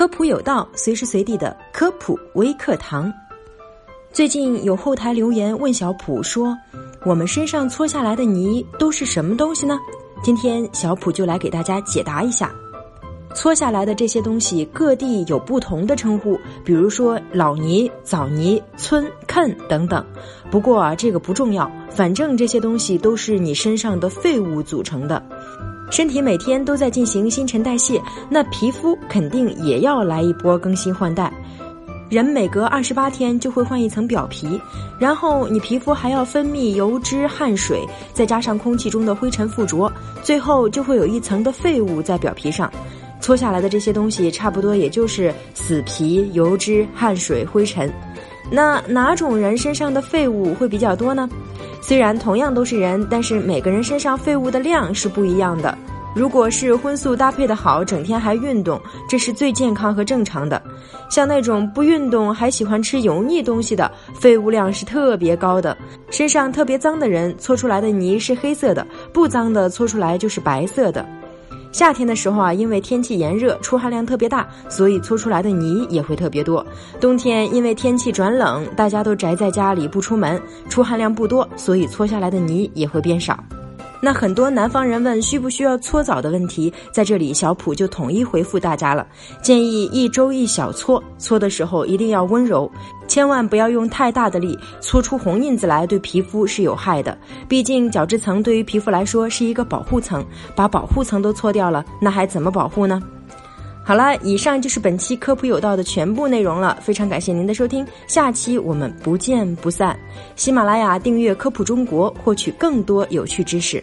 科普有道，随时随地的科普微课堂。最近有后台留言问小普说：“我们身上搓下来的泥都是什么东西呢？”今天小普就来给大家解答一下。搓下来的这些东西，各地有不同的称呼，比如说老泥、枣泥、村、坑等等。不过啊，这个不重要，反正这些东西都是你身上的废物组成的。身体每天都在进行新陈代谢，那皮肤肯定也要来一波更新换代。人每隔二十八天就会换一层表皮，然后你皮肤还要分泌油脂、汗水，再加上空气中的灰尘附着，最后就会有一层的废物在表皮上。搓下来的这些东西，差不多也就是死皮、油脂、汗水、灰尘。那哪种人身上的废物会比较多呢？虽然同样都是人，但是每个人身上废物的量是不一样的。如果是荤素搭配的好，整天还运动，这是最健康和正常的。像那种不运动还喜欢吃油腻东西的，废物量是特别高的。身上特别脏的人搓出来的泥是黑色的，不脏的搓出来就是白色的。夏天的时候啊，因为天气炎热，出汗量特别大，所以搓出来的泥也会特别多。冬天因为天气转冷，大家都宅在家里不出门，出汗量不多，所以搓下来的泥也会变少。那很多南方人问需不需要搓澡的问题，在这里小普就统一回复大家了。建议一周一小搓，搓的时候一定要温柔，千万不要用太大的力，搓出红印子来对皮肤是有害的。毕竟角质层对于皮肤来说是一个保护层，把保护层都搓掉了，那还怎么保护呢？好了，以上就是本期科普有道的全部内容了，非常感谢您的收听，下期我们不见不散。喜马拉雅订阅科普中国，获取更多有趣知识。